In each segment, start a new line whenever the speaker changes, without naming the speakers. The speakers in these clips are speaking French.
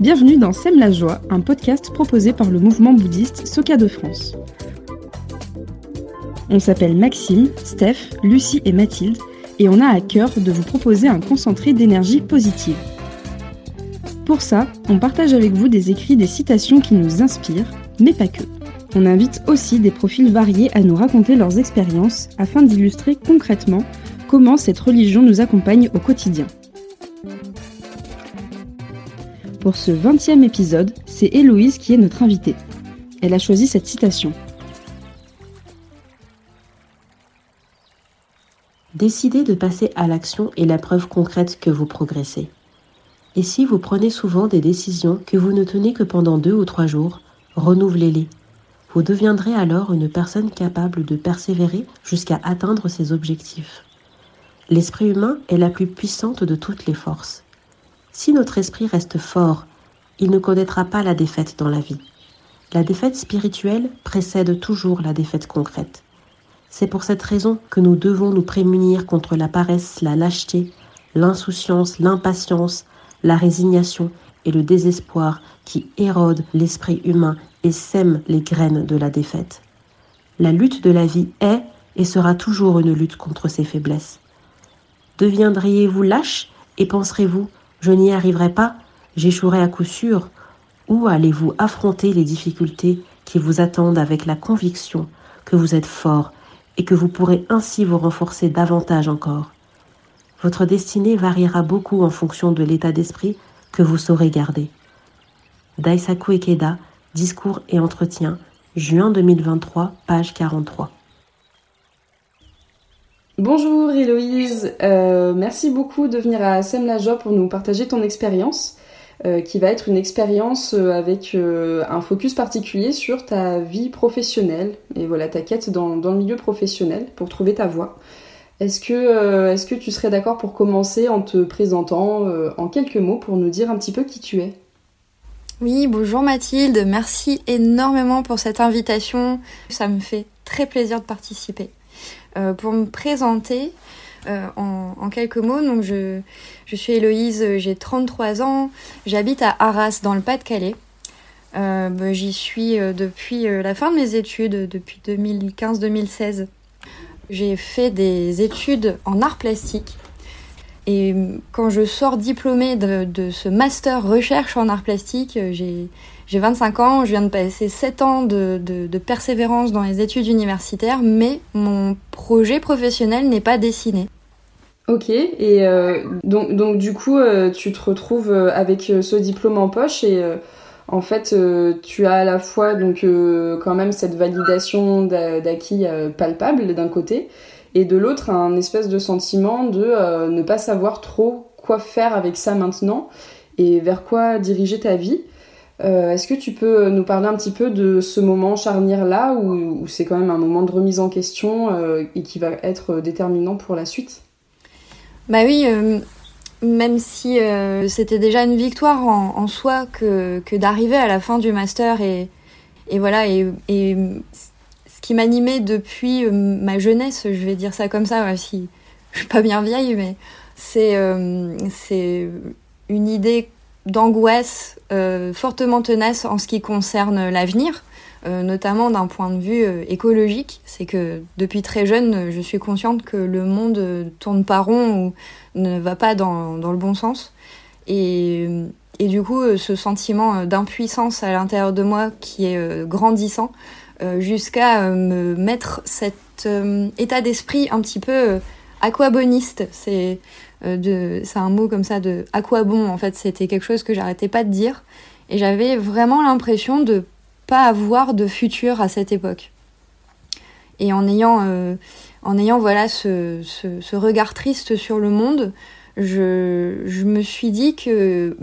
Bienvenue dans Sème la joie, un podcast proposé par le mouvement bouddhiste Soka de France. On s'appelle Maxime, Steph, Lucie et Mathilde et on a à cœur de vous proposer un concentré d'énergie positive. Pour ça, on partage avec vous des écrits, des citations qui nous inspirent, mais pas que. On invite aussi des profils variés à nous raconter leurs expériences afin d'illustrer concrètement comment cette religion nous accompagne au quotidien. Pour ce 20e épisode, c'est Héloïse qui est notre invitée. Elle a choisi cette citation.
Décidez de passer à l'action est la preuve concrète que vous progressez. Et si vous prenez souvent des décisions que vous ne tenez que pendant deux ou trois jours, renouvelez-les. Vous deviendrez alors une personne capable de persévérer jusqu'à atteindre ses objectifs. L'esprit humain est la plus puissante de toutes les forces. Si notre esprit reste fort, il ne connaîtra pas la défaite dans la vie. La défaite spirituelle précède toujours la défaite concrète. C'est pour cette raison que nous devons nous prémunir contre la paresse, la lâcheté, l'insouciance, l'impatience, la résignation et le désespoir qui érodent l'esprit humain et sèment les graines de la défaite. La lutte de la vie est et sera toujours une lutte contre ses faiblesses. Deviendriez-vous lâche et penserez-vous je n'y arriverai pas, j'échouerai à coup sûr, ou allez-vous affronter les difficultés qui vous attendent avec la conviction que vous êtes fort et que vous pourrez ainsi vous renforcer davantage encore? Votre destinée variera beaucoup en fonction de l'état d'esprit que vous saurez garder. Daisaku Ikeda, Discours et Entretien, juin 2023, page 43.
Bonjour Héloïse, euh, merci beaucoup de venir à Sem la Joie pour nous partager ton expérience, euh, qui va être une expérience euh, avec un focus particulier sur ta vie professionnelle et voilà ta quête dans, dans le milieu professionnel pour trouver ta voie. Est-ce que, est-ce que tu serais d'accord pour commencer en te présentant en quelques mots pour nous dire un petit peu qui tu es?
Oui, bonjour Mathilde, merci énormément pour cette invitation. Ça me fait très plaisir de participer. Euh, pour me présenter, euh, en, quelques mots, donc je, je suis Héloïse, j'ai 33 ans, j'habite à Arras dans le Pas-de-Calais. Euh, bah, j'y suis depuis la fin de mes études, depuis 2015-2016. J'ai fait des études en art plastique et quand je sors diplômée de, ce master recherche en art plastique, euh, j'ai, 25 ans, je viens de passer 7 ans de, persévérance dans les études universitaires, mais mon projet professionnel n'est pas dessiné.
Ok, et euh, donc, donc, du coup, euh, tu te retrouves avec ce diplôme en poche et en fait, tu as à la fois donc quand même cette validation d'acquis palpable d'un côté, et de l'autre un espèce de sentiment de euh, ne pas savoir trop quoi faire avec ça maintenant et vers quoi diriger ta vie. Euh, est-ce que tu peux nous parler un petit peu de ce moment charnière là où, c'est quand même un moment de remise en question euh, et qui va être déterminant pour la suite?
Bah oui, même si c'était déjà une victoire en, soi que, d'arriver à la fin du master et, voilà, et, et qui m'animait depuis euh, ma jeunesse, je vais dire ça comme ça, si je suis pas bien vieille, mais euh, c'est une idée d'angoisse euh, fortement tenace en ce qui concerne l'avenir, notamment d'un point de vue écologique. C'est que depuis très jeune, je suis consciente que le monde tourne pas rond ou ne va pas dans, dans le bon sens. Et, et du coup, ce sentiment d'impuissance à l'intérieur de moi qui est grandissant, euh, jusqu'à euh, me mettre cet euh, état d'esprit un petit peu aquaboniste. C'est c'est un mot comme ça de aquabon en fait. C'était quelque chose que j'arrêtais pas de dire et j'avais vraiment l'impression de pas avoir de futur à cette époque. Et en ayant, en ayant voilà ce, ce, ce, regard triste sur le monde, je, je me suis dit que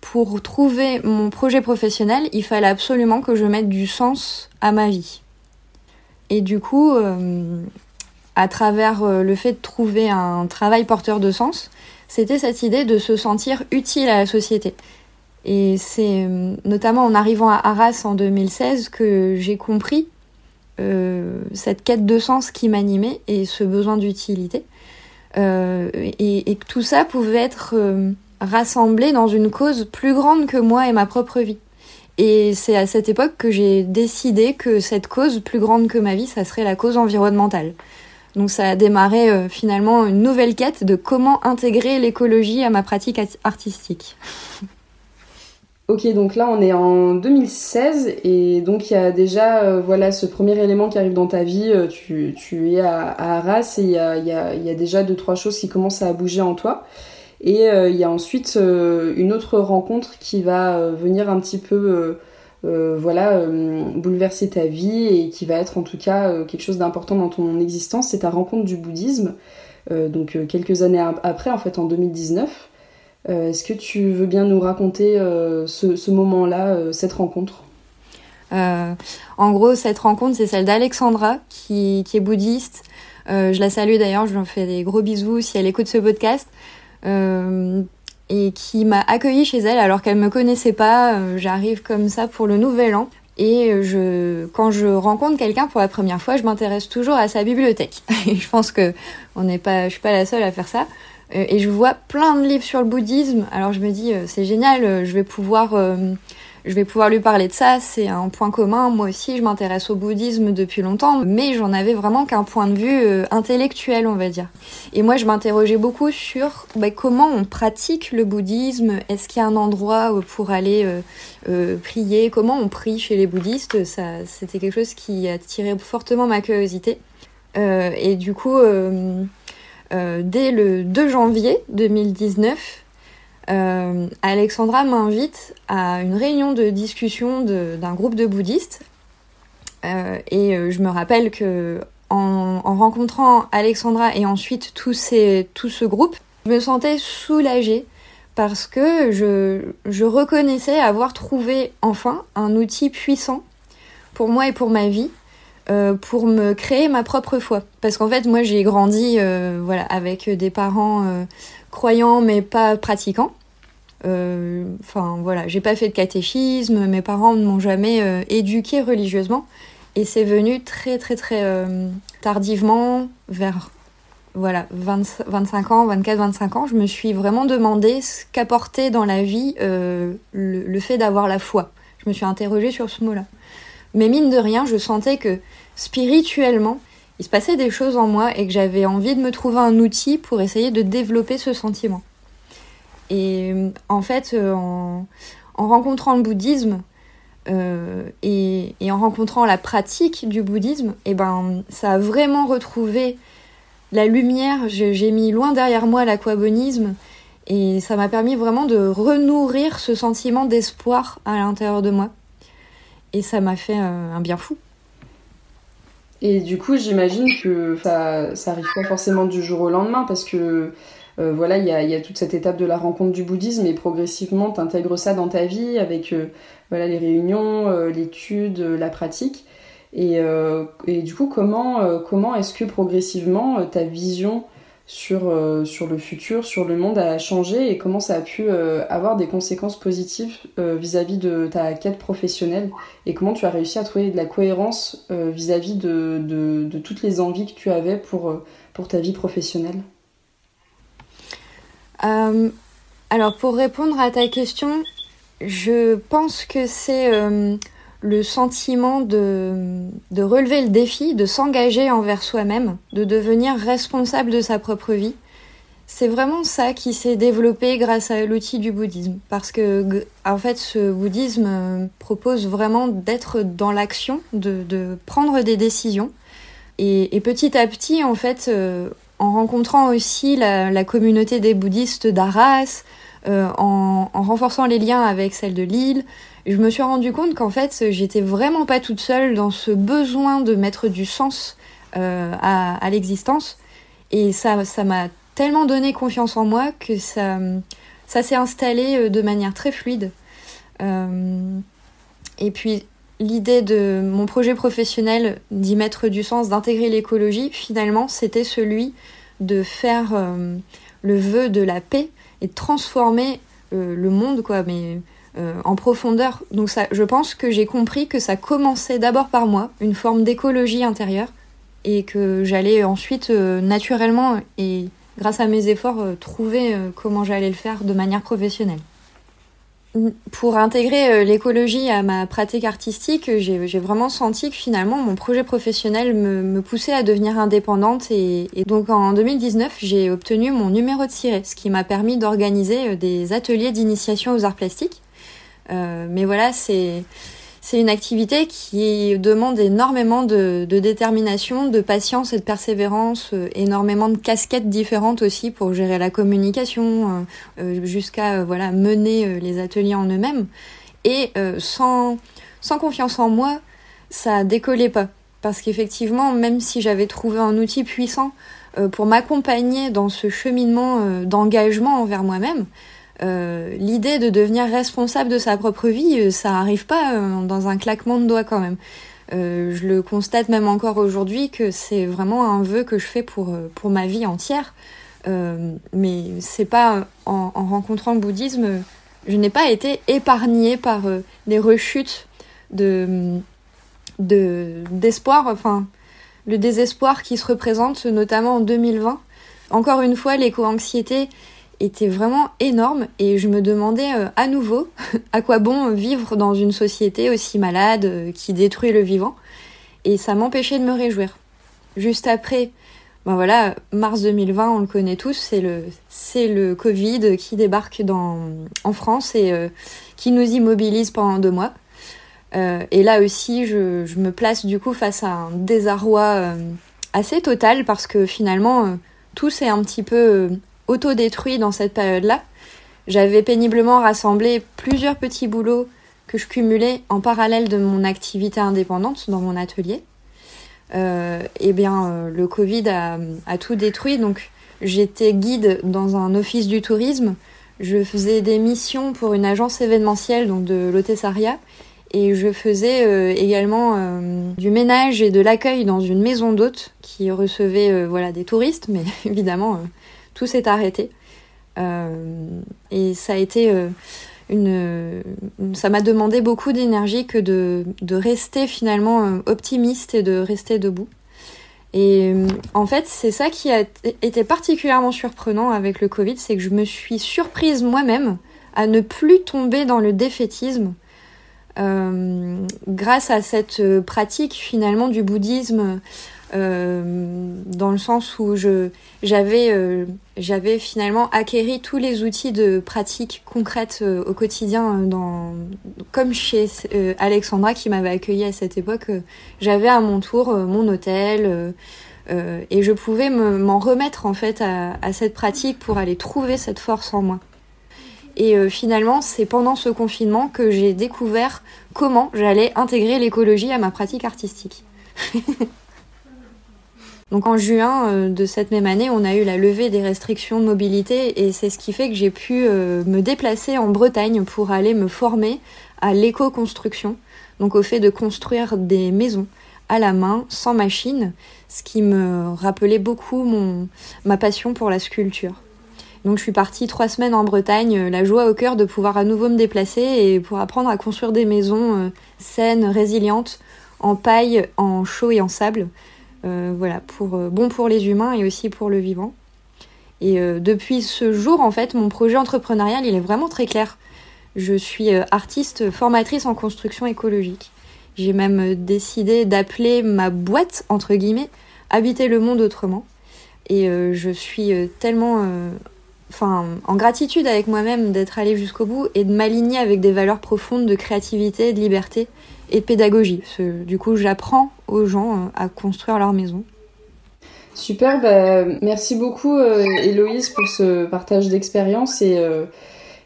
pour trouver mon projet professionnel, il fallait absolument que je mette du sens à ma vie. Et du coup, euh, à travers euh, le fait de trouver un travail porteur de sens, c'était cette idée de se sentir utile à la société. Et c'est euh, notamment en arrivant à Arras en 2016 que j'ai compris cette quête de sens qui m'animait et ce besoin d'utilité. et, et, que tout ça pouvait être rassemblé dans une cause plus grande que moi et ma propre vie. Et c'est à cette époque que j'ai décidé que cette cause plus grande que ma vie, ça serait la cause environnementale. Donc ça a démarré euh, finalement une nouvelle quête de comment intégrer l'écologie à ma pratique artistique.
Ok, donc là on est en 2016 et donc il y a déjà euh, voilà ce premier élément qui arrive dans ta vie. Euh, tu, tu, es à, Arras et il y a, y, a, y a, déjà deux trois choses qui commencent à bouger en toi. Et il y a ensuite une autre rencontre qui va venir un petit peu euh, voilà, euh, bouleverser ta vie et qui va être en tout cas euh, quelque chose d'important dans ton existence, c'est ta rencontre du bouddhisme. donc quelques années après, en fait en 2019. Est-ce que tu veux bien nous raconter ce, moment-là, cette rencontre?
En gros, cette rencontre, c'est celle d'Alexandra, qui, qui, est bouddhiste. je la salue d'ailleurs, je lui fais des gros bisous si elle écoute ce podcast et qui m'a accueillie chez elle alors qu'elle me connaissait pas. Euh, j'arrive comme ça pour le nouvel an. Et euh, je, quand je rencontre quelqu'un pour la première fois, je m'intéresse toujours à sa bibliothèque. Et je pense que on n'est pas, je suis pas la seule à faire ça. Euh, et je vois plein de livres sur le bouddhisme. Alors je me dis, c'est génial, je vais pouvoir je vais pouvoir lui parler de ça, c'est un point commun. Moi aussi, je m'intéresse au bouddhisme depuis longtemps, mais j'en avais vraiment qu'un point de vue euh, intellectuel, on va dire. Et moi, je m'interrogeais beaucoup sur bah, comment on pratique le bouddhisme. Est-ce qu'il y a un endroit pour aller euh, euh, prier? Comment on prie chez les bouddhistes? Ça, c'était quelque chose qui attirait fortement ma curiosité. et du coup, dès le 2 janvier 2019, euh, Alexandra m'invite à une réunion de discussion d'un groupe de bouddhistes. Euh, et euh, je me rappelle que en, rencontrant Alexandra et ensuite tout, ces, tout ce groupe, je me sentais soulagée parce que je, je reconnaissais avoir trouvé enfin un outil puissant pour moi et pour ma vie pour me créer ma propre foi. Parce qu'en fait, moi, j'ai grandi voilà, avec des parents croyants mais pas pratiquants. Enfin, voilà, j'ai pas fait de catéchisme, mes parents ne m'ont jamais éduqué religieusement. Et c'est venu très, très, très tardivement, vers voilà, 25 ans, 24, 25 ans, je me suis vraiment demandé ce qu'apportait dans la vie le, le fait d'avoir la foi. Je me suis interrogée sur ce mot-là. Mais mine de rien, je sentais que spirituellement, il se passait des choses en moi et que j'avais envie de me trouver un outil pour essayer de développer ce sentiment. Et en fait, euh, en, rencontrant le bouddhisme euh, et, en rencontrant la pratique du bouddhisme, et eh ben, ça a vraiment retrouvé la lumière. J'ai mis loin derrière moi l'aquabonisme et ça m'a permis vraiment de renourrir ce sentiment d'espoir à l'intérieur de moi. Et ça m'a fait euh, un bien fou.
Et du coup, j'imagine que ça, arrive pas forcément du jour au lendemain parce que euh, voilà, il y a, toute cette étape de la rencontre du bouddhisme et progressivement, tu intègres ça dans ta vie avec euh, voilà, les réunions, l'étude, la pratique. Et, et, du coup, comment, comment est-ce que progressivement ta vision sur, euh, sur le futur, sur le monde a changé et comment ça a pu euh, avoir des conséquences positives euh, vis-à-vis de ta quête professionnelle et comment tu as réussi à trouver de la cohérence vis-à-vis de, de, de, toutes les envies que tu avais pour, pour ta vie professionnelle?
Alors pour répondre à ta question, je pense que c'est le sentiment de, de relever le défi, de s'engager envers soi-même, de devenir responsable de sa propre vie. C'est vraiment ça qui s'est développé grâce à l'outil du bouddhisme. Parce que, en fait, ce bouddhisme euh, propose vraiment d'être dans l'action, de, de, prendre des décisions. Et, et, petit à petit, en fait, euh, en rencontrant aussi la, la, communauté des bouddhistes d'Arras, en, en, renforçant les liens avec celle de Lille, je me suis rendu compte qu'en fait, j'étais vraiment pas toute seule dans ce besoin de mettre du sens euh, à, l'existence. Et ça, ça m'a tellement donné confiance en moi que ça, ça s'est installé euh, de manière très fluide. Euh, et puis, l'idée de mon projet professionnel d'y mettre du sens, d'intégrer l'écologie, finalement, c'était celui de faire euh, le vœu de la paix et de transformer euh, le monde, quoi. Mais euh, en profondeur. Donc ça, je pense que j'ai compris que ça commençait d'abord par moi, une forme d'écologie intérieure, et que j'allais ensuite euh, naturellement et, grâce à mes efforts, trouver comment j'allais le faire de manière professionnelle. Pour intégrer l'écologie à ma pratique artistique, j'ai vraiment senti que finalement mon projet professionnel me, poussait à devenir indépendante et, donc en 2019 j'ai obtenu mon numéro de ciré, ce qui m'a permis d'organiser des ateliers d'initiation aux arts plastiques. mais voilà, c'est c'est une activité qui demande énormément de, détermination, de patience et de persévérance, euh, énormément de casquettes différentes aussi pour gérer la communication, euh, euh, jusqu'à voilà mener les ateliers en eux-mêmes. Et sans, sans confiance en moi, ça décollait pas. Parce qu'effectivement, même si j'avais trouvé un outil puissant pour m'accompagner dans ce cheminement d'engagement envers moi-même, euh, l'idée de devenir responsable de sa propre vie, euh, ça arrive pas euh, dans un claquement de doigts quand même. je le constate même encore aujourd'hui que c'est vraiment un vœu que je fais pour, pour ma vie entière. mais c'est pas en, rencontrant le bouddhisme, je n'ai pas été épargnée par des rechutes de d'espoir, enfin le désespoir qui se représente notamment en 2020. Encore une fois, l'éco-anxiété était vraiment énorme et je me demandais euh, à nouveau à quoi bon vivre dans une société aussi malade euh, qui détruit le vivant et ça m'empêchait de me réjouir. Juste après, ben voilà, mars 2020, on le connaît tous, c'est le le Covid qui débarque en France et euh, qui nous immobilise pendant deux mois. et là aussi, je, je, me place du coup face à un désarroi assez total parce que finalement tout s'est un petit peu autodétruit dans cette période-là. J'avais péniblement rassemblé plusieurs petits boulots que je cumulais en parallèle de mon activité indépendante dans mon atelier. Euh, et bien, euh, le Covid a, tout détruit. Donc, j'étais guide dans un office du tourisme. Je faisais des missions pour une agence événementielle, donc de l'hôtessaria. Et je faisais euh, également du ménage et de l'accueil dans une maison d'hôtes qui recevait voilà des touristes, mais évidemment tout s'est arrêté. Euh, et ça a été euh, une, ça m'a demandé beaucoup d'énergie que de, rester finalement euh, optimiste et de rester debout. Et en fait, c'est ça qui a été particulièrement surprenant avec le Covid, c'est que je me suis surprise moi-même à ne plus tomber dans le défaitisme grâce à cette pratique finalement du bouddhisme dans le sens où je j'avais euh, j'avais finalement acquéri tous les outils de pratique concrète euh, au quotidien dans comme chez Alexandra qui m'avait accueilli à cette époque j'avais à mon tour mon hôtel et je pouvais m'en remettre en fait à, à, cette pratique pour aller trouver cette force en moi. Et finalement c'est pendant ce confinement que j'ai découvert comment j'allais intégrer l'écologie à ma pratique artistique Donc en juin euh, de cette même année, on a eu la levée des restrictions de mobilité et c'est ce qui fait que j'ai pu euh, me déplacer en Bretagne pour aller me former à l'éco-construction, donc au fait de construire des maisons à la main, sans machine, ce qui me rappelait beaucoup mon, ma passion pour la sculpture. Donc je suis partie trois semaines en Bretagne, la joie au cœur de pouvoir à nouveau me déplacer et pour apprendre à construire des maisons euh, saines, résilientes, en paille, en chaux et en sable. Euh, voilà, pour, euh, bon pour les humains et aussi pour le vivant. Et euh, depuis ce jour, en fait, mon projet entrepreneurial, il est vraiment très clair. Je suis artiste formatrice en construction écologique. J'ai même décidé d'appeler ma boîte, entre guillemets, Habiter le monde autrement. Et je suis tellement en gratitude avec moi-même d'être allée jusqu'au bout et de m'aligner avec des valeurs profondes de créativité, de liberté et de pédagogie. Du coup, j'apprends aux gens euh, à construire leur maison.
Super, bah, merci beaucoup euh, Héloïse pour ce partage d'expérience et, euh,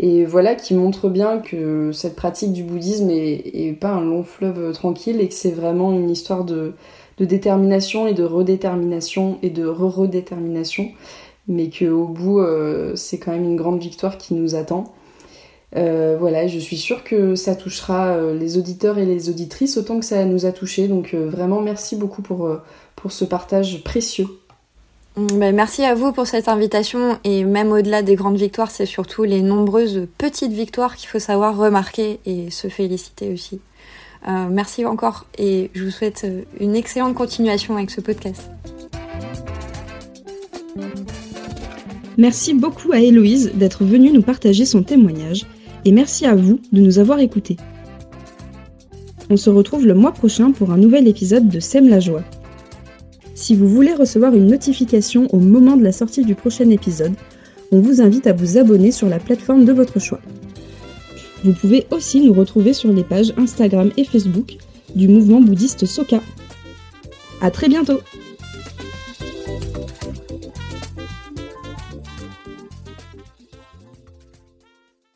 et voilà qui montre bien que cette pratique du bouddhisme est, pas un long fleuve tranquille et que c'est vraiment une histoire de, de, détermination et de redétermination et de re-redétermination, mais qu'au bout c'est quand même une grande victoire qui nous attend. Euh, voilà, je suis sûre que ça touchera euh, les auditeurs et les auditrices autant que ça nous a touchés. Donc euh, vraiment merci beaucoup pour, ce partage précieux.
Ben, merci à vous pour cette invitation et même au-delà des grandes victoires, c'est surtout les nombreuses petites victoires qu'il faut savoir remarquer et se féliciter aussi. merci encore et je vous souhaite une excellente continuation avec ce podcast.
Merci beaucoup à Héloïse d'être venue nous partager son témoignage et merci à vous de nous avoir écoutés. On se retrouve le mois prochain pour un nouvel épisode de Sème la joie. Si vous voulez recevoir une notification au moment de la sortie du prochain épisode, on vous invite à vous abonner sur la plateforme de votre choix. Vous pouvez aussi nous retrouver sur les pages Instagram et Facebook du mouvement bouddhiste Soka. À très bientôt!